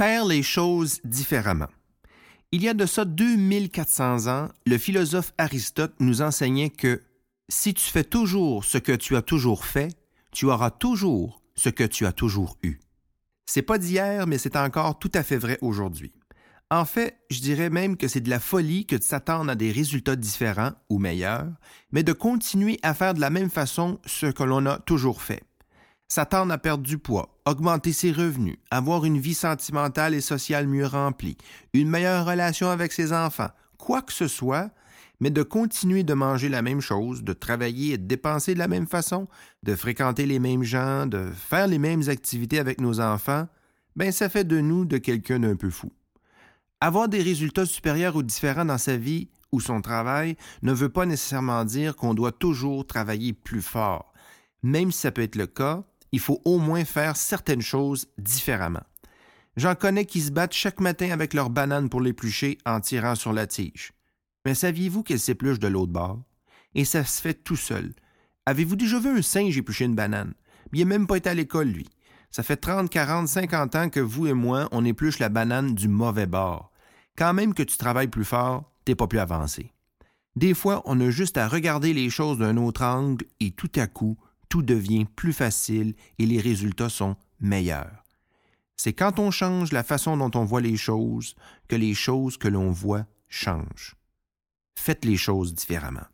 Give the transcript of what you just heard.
Faire les choses différemment. Il y a de ça 2400 ans, le philosophe Aristote nous enseignait que si tu fais toujours ce que tu as toujours fait, tu auras toujours ce que tu as toujours eu. C'est pas d'hier, mais c'est encore tout à fait vrai aujourd'hui. En fait, je dirais même que c'est de la folie que de s'attendre à des résultats différents ou meilleurs, mais de continuer à faire de la même façon ce que l'on a toujours fait. S'attendre à perdre du poids, augmenter ses revenus, avoir une vie sentimentale et sociale mieux remplie, une meilleure relation avec ses enfants, quoi que ce soit, mais de continuer de manger la même chose, de travailler et de dépenser de la même façon, de fréquenter les mêmes gens, de faire les mêmes activités avec nos enfants, ben ça fait de nous de quelqu'un d'un peu fou. Avoir des résultats supérieurs ou différents dans sa vie ou son travail ne veut pas nécessairement dire qu'on doit toujours travailler plus fort. Même si ça peut être le cas, il faut au moins faire certaines choses différemment. J'en connais qui se battent chaque matin avec leurs bananes pour l'éplucher en tirant sur la tige. Mais saviez-vous qu'elle s'épluche de l'autre bord? Et ça se fait tout seul. Avez-vous déjà vu un singe éplucher une banane? Il n'a même pas été à l'école, lui. Ça fait 30, 40, 50 ans que vous et moi, on épluche la banane du mauvais bord. Quand même que tu travailles plus fort, t'es pas plus avancé. Des fois, on a juste à regarder les choses d'un autre angle et tout à coup, tout devient plus facile et les résultats sont meilleurs. C'est quand on change la façon dont on voit les choses que les choses que l'on voit changent faites les choses différemment.